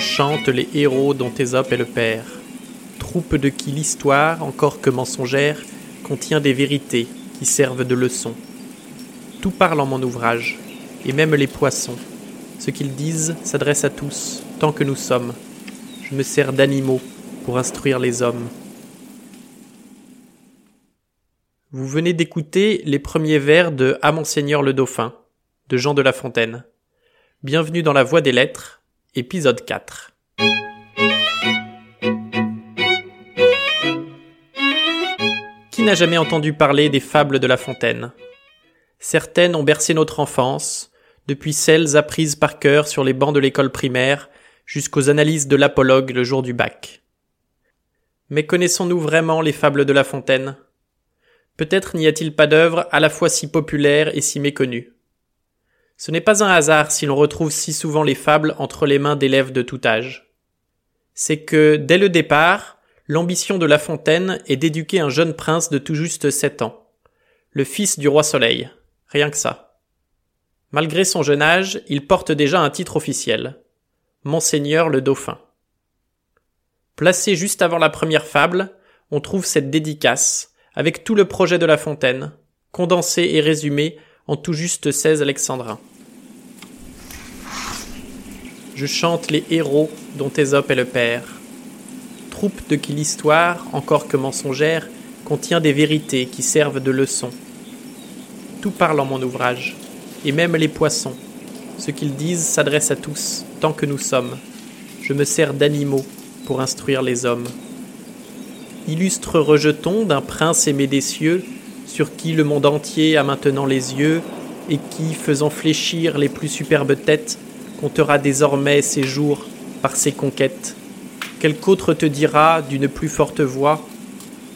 chante les héros dont Ésope est le père, troupe de qui l'histoire, encore que mensongère, contient des vérités qui servent de leçons. Tout parle en mon ouvrage, et même les poissons. Ce qu'ils disent s'adresse à tous, tant que nous sommes. Je me sers d'animaux pour instruire les hommes. Vous venez d'écouter les premiers vers de À Monseigneur le Dauphin, de Jean de La Fontaine. Bienvenue dans la Voie des Lettres, épisode 4. Qui n'a jamais entendu parler des fables de La Fontaine? Certaines ont bercé notre enfance, depuis celles apprises par cœur sur les bancs de l'école primaire jusqu'aux analyses de l'apologue le jour du bac. Mais connaissons-nous vraiment les fables de La Fontaine? Peut-être n'y a-t-il pas d'œuvre à la fois si populaire et si méconnue. Ce n'est pas un hasard si l'on retrouve si souvent les fables entre les mains d'élèves de tout âge. C'est que, dès le départ, l'ambition de La Fontaine est d'éduquer un jeune prince de tout juste sept ans, le fils du roi Soleil, rien que ça. Malgré son jeune âge, il porte déjà un titre officiel, Monseigneur le Dauphin. Placé juste avant la première fable, on trouve cette dédicace, avec tout le projet de La Fontaine, condensé et résumé en tout juste 16 alexandrins. Je chante les héros dont Ésope est le père. Troupe de qui l'histoire, encore que mensongère, contient des vérités qui servent de leçons. Tout parle en mon ouvrage, et même les poissons. Ce qu'ils disent s'adresse à tous, tant que nous sommes. Je me sers d'animaux pour instruire les hommes. Illustre rejeton d'un prince aimé des cieux, sur qui le monde entier a maintenant les yeux, et qui, faisant fléchir les plus superbes têtes, comptera désormais ses jours par ses conquêtes. Quelque te dira d'une plus forte voix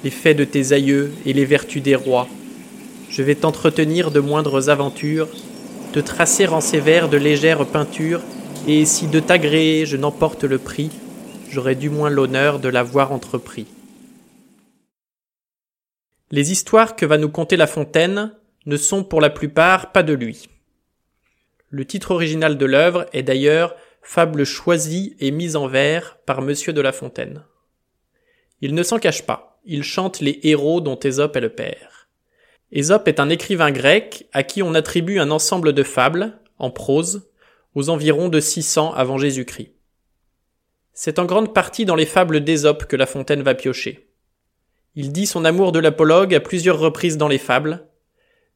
les faits de tes aïeux et les vertus des rois. Je vais t'entretenir de moindres aventures, te tracer en ces vers de légères peintures, et si de t'agréer je n'emporte le prix, j'aurai du moins l'honneur de l'avoir entrepris. Les histoires que va nous conter La Fontaine ne sont pour la plupart pas de lui. Le titre original de l'œuvre est d'ailleurs Fable choisie et mise en vers par Monsieur de La Fontaine. Il ne s'en cache pas, il chante les héros dont Ésope est le père. Ésope est un écrivain grec à qui on attribue un ensemble de fables, en prose, aux environs de 600 avant Jésus-Christ. C'est en grande partie dans les fables d'Ésope que La Fontaine va piocher. Il dit son amour de l'apologue à plusieurs reprises dans les fables,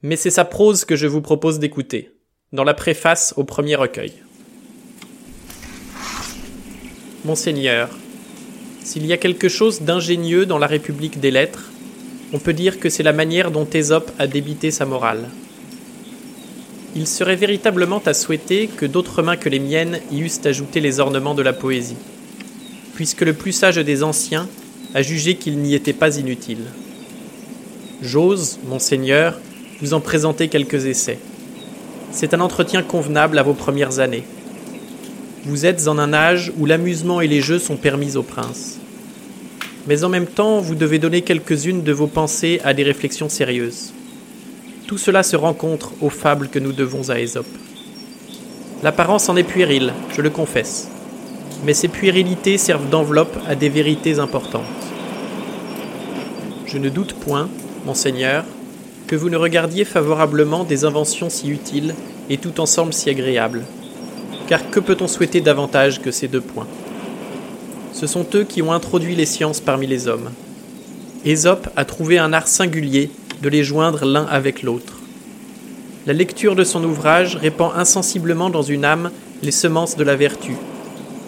mais c'est sa prose que je vous propose d'écouter dans la préface au premier recueil. Monseigneur, s'il y a quelque chose d'ingénieux dans la République des lettres, on peut dire que c'est la manière dont Ésope a débité sa morale. Il serait véritablement à souhaiter que d'autres mains que les miennes y eussent ajouté les ornements de la poésie, puisque le plus sage des anciens a jugé qu'il n'y était pas inutile. J'ose, monseigneur, vous en présenter quelques essais. C'est un entretien convenable à vos premières années. Vous êtes en un âge où l'amusement et les jeux sont permis aux princes. Mais en même temps, vous devez donner quelques-unes de vos pensées à des réflexions sérieuses. Tout cela se rencontre aux fables que nous devons à Ésope. L'apparence en est puérile, je le confesse, mais ces puérilités servent d'enveloppe à des vérités importantes. Je ne doute point, monseigneur, que vous ne regardiez favorablement des inventions si utiles et tout ensemble si agréables. Car que peut-on souhaiter davantage que ces deux points? Ce sont eux qui ont introduit les sciences parmi les hommes. Ésope a trouvé un art singulier de les joindre l'un avec l'autre. La lecture de son ouvrage répand insensiblement dans une âme les semences de la vertu,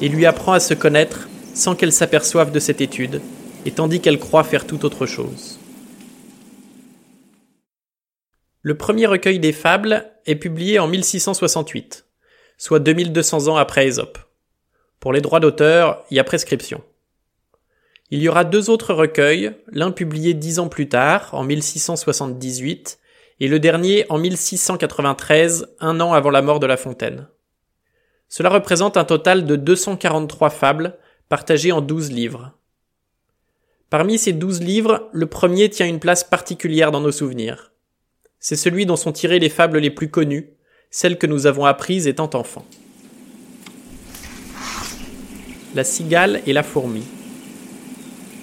et lui apprend à se connaître sans qu'elle s'aperçoive de cette étude, et tandis qu'elle croit faire tout autre chose. Le premier recueil des fables est publié en 1668, soit 2200 ans après Ésope. Pour les droits d'auteur, il y a prescription. Il y aura deux autres recueils, l'un publié dix ans plus tard, en 1678, et le dernier en 1693, un an avant la mort de La Fontaine. Cela représente un total de 243 fables, partagées en 12 livres. Parmi ces 12 livres, le premier tient une place particulière dans nos souvenirs. C'est celui dont sont tirées les fables les plus connues, celles que nous avons apprises étant enfants. La cigale et la fourmi.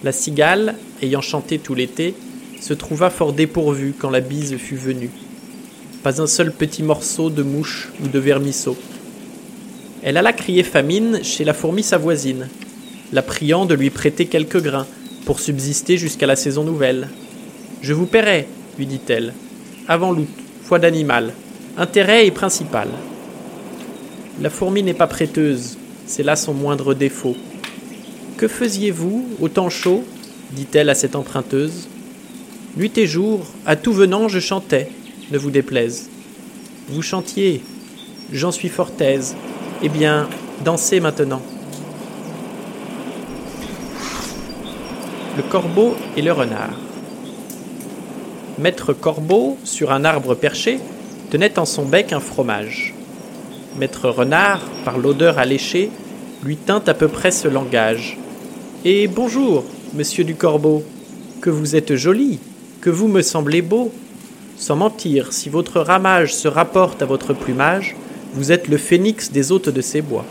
La cigale, ayant chanté tout l'été, se trouva fort dépourvue quand la bise fut venue. Pas un seul petit morceau de mouche ou de vermisseau. Elle alla crier famine chez la fourmi sa voisine, la priant de lui prêter quelques grains pour subsister jusqu'à la saison nouvelle. Je vous paierai, lui dit-elle, avant l'août, foi d'animal, intérêt et principal. La fourmi n'est pas prêteuse, c'est là son moindre défaut. Que faisiez-vous au temps chaud dit-elle à cette emprunteuse. Nuit et jour, à tout venant, je chantais, ne vous déplaise. Vous chantiez, j'en suis fort aise. Eh bien, dansez maintenant. Le corbeau et le renard. Maître Corbeau, sur un arbre perché, tenait en son bec un fromage. Maître Renard, par l'odeur alléchée, lui tint à peu près ce langage. Et bonjour, monsieur du Corbeau, que vous êtes joli, que vous me semblez beau. Sans mentir, si votre ramage se rapporte à votre plumage, vous êtes le phénix des hôtes de ces bois.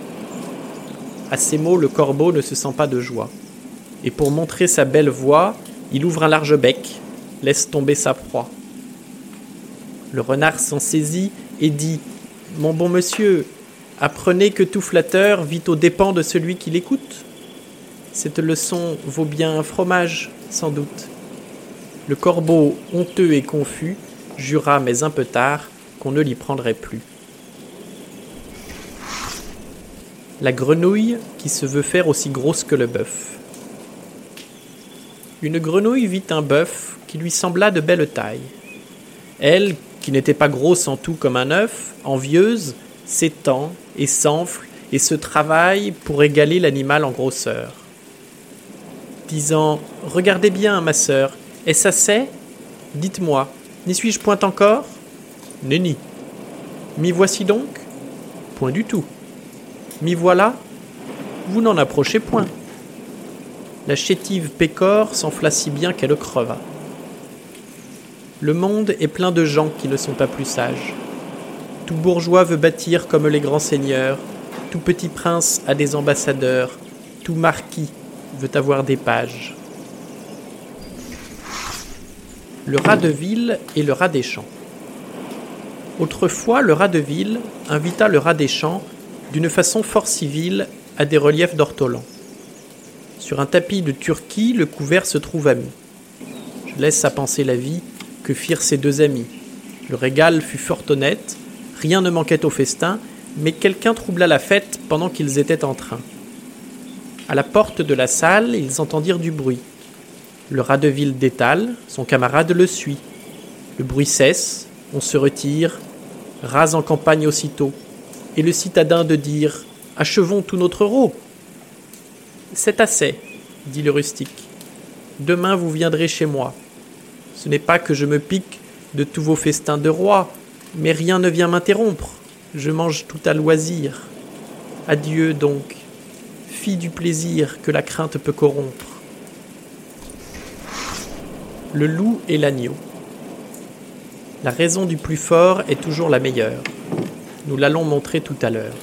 À ces mots, le corbeau ne se sent pas de joie. Et pour montrer sa belle voix, il ouvre un large bec, laisse tomber sa proie. Le renard s'en saisit et dit Mon bon monsieur, apprenez que tout flatteur vit aux dépens de celui qui l'écoute. Cette leçon vaut bien un fromage, sans doute. Le corbeau, honteux et confus, jura, mais un peu tard, qu'on ne l'y prendrait plus. La grenouille qui se veut faire aussi grosse que le bœuf. Une grenouille vit un bœuf qui lui sembla de belle taille. Elle, qui n'était pas grosse en tout comme un œuf, envieuse, s'étend et s'enfle et se travaille pour égaler l'animal en grosseur. Disant Regardez bien, ma sœur, est-ce assez? Dites-moi, n'y suis-je point encore? Nenni. M'y voici donc? Point du tout. M'y voilà? Vous n'en approchez point. La chétive pécore s'enfla si bien qu'elle creva. Le monde est plein de gens qui ne sont pas plus sages. Tout bourgeois veut bâtir comme les grands seigneurs, tout petit prince a des ambassadeurs, tout marquis veut avoir des pages. Le rat de ville et le rat des champs. Autrefois, le rat de ville invita le rat des champs d'une façon fort civile à des reliefs d'ortolan. Sur un tapis de Turquie, le couvert se trouve ami. Je laisse à penser la vie que firent ces deux amis. Le régal fut fort honnête, rien ne manquait au festin, mais quelqu'un troubla la fête pendant qu'ils étaient en train. À la porte de la salle, ils entendirent du bruit. Le rat de ville détale, son camarade le suit. Le bruit cesse, on se retire, rase en campagne aussitôt, et le citadin de dire Achevons tout notre rot. C'est assez, dit le rustique. Demain vous viendrez chez moi. Ce n'est pas que je me pique de tous vos festins de roi, mais rien ne vient m'interrompre. Je mange tout à loisir. Adieu donc, fille du plaisir que la crainte peut corrompre le loup et l'agneau. La raison du plus fort est toujours la meilleure. Nous l'allons montrer tout à l'heure.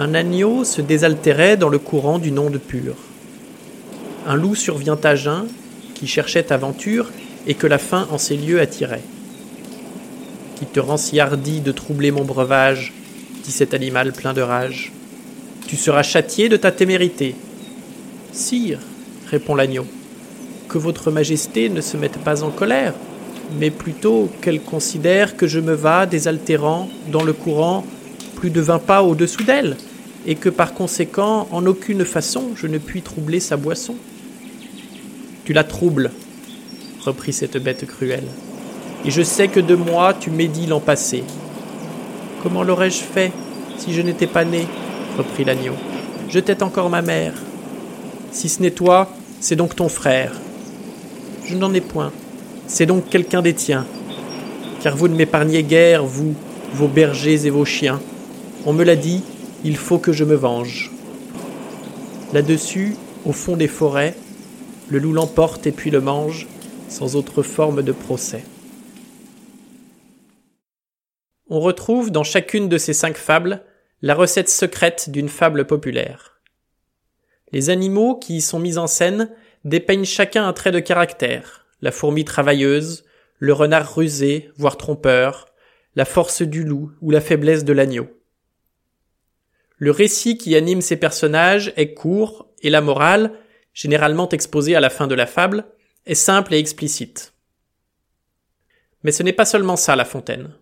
Un agneau se désaltérait dans le courant d'une onde pure. Un loup survient à jeun, qui cherchait aventure et que la faim en ces lieux attirait. Qui te rend si hardi de troubler mon breuvage dit cet animal plein de rage. Tu seras châtié de ta témérité. Sire, répond l'agneau, que votre majesté ne se mette pas en colère, mais plutôt qu'elle considère que je me vas désaltérant dans le courant plus de vingt pas au-dessous d'elle, et que par conséquent, en aucune façon, je ne puis troubler sa boisson. Tu la troubles, reprit cette bête cruelle, et je sais que de moi tu médis l'an passé. Comment l'aurais-je fait si je n'étais pas né? reprit l'agneau. Je t'ai encore ma mère. Si ce n'est toi, c'est donc ton frère, je n'en ai point. C'est donc quelqu'un des tiens. Car vous ne m'épargnez guère, vous, vos bergers et vos chiens. On me l'a dit, il faut que je me venge. Là-dessus, au fond des forêts, le loup l'emporte et puis le mange, sans autre forme de procès. On retrouve dans chacune de ces cinq fables la recette secrète d'une fable populaire. Les animaux qui y sont mis en scène dépeignent chacun un trait de caractère. La fourmi travailleuse, le renard rusé, voire trompeur, la force du loup ou la faiblesse de l'agneau. Le récit qui anime ces personnages est court et la morale, généralement exposée à la fin de la fable, est simple et explicite. Mais ce n'est pas seulement ça, La Fontaine.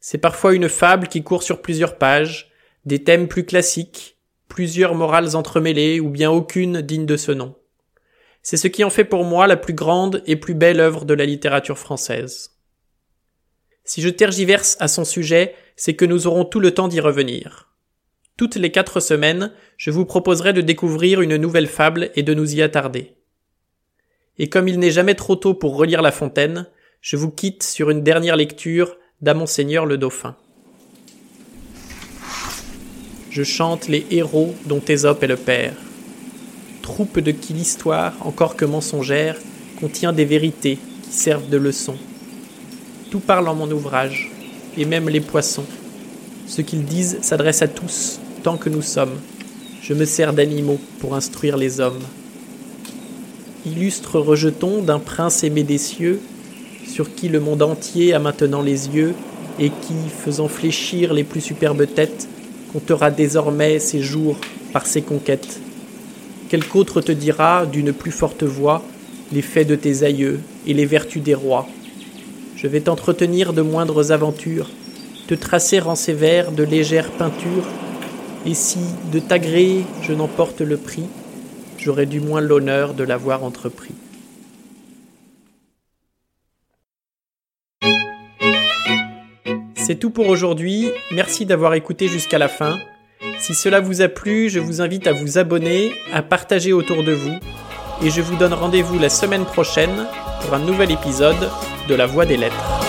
C'est parfois une fable qui court sur plusieurs pages, des thèmes plus classiques, plusieurs morales entremêlées ou bien aucune digne de ce nom. C'est ce qui en fait pour moi la plus grande et plus belle œuvre de la littérature française. Si je tergiverse à son sujet, c'est que nous aurons tout le temps d'y revenir. Toutes les quatre semaines, je vous proposerai de découvrir une nouvelle fable et de nous y attarder. Et comme il n'est jamais trop tôt pour relire La Fontaine, je vous quitte sur une dernière lecture d'À Monseigneur le Dauphin. Je chante les héros dont Ésope est le père. Troupe de qui l'histoire, encore que mensongère, contient des vérités qui servent de leçon. Tout parle en mon ouvrage, et même les poissons. Ce qu'ils disent s'adresse à tous, que nous sommes. Je me sers d'animaux pour instruire les hommes. Illustre rejeton d'un prince aimé des cieux, sur qui le monde entier a maintenant les yeux, et qui, faisant fléchir les plus superbes têtes, comptera désormais ses jours par ses conquêtes. Quelque autre te dira, d'une plus forte voix, les faits de tes aïeux et les vertus des rois. Je vais t'entretenir de moindres aventures, te tracer en ces vers de légères peintures, et si, de ta gré, je n'emporte le prix, j'aurai du moins l'honneur de l'avoir entrepris. C'est tout pour aujourd'hui, merci d'avoir écouté jusqu'à la fin. Si cela vous a plu, je vous invite à vous abonner, à partager autour de vous, et je vous donne rendez-vous la semaine prochaine pour un nouvel épisode de La Voix des Lettres.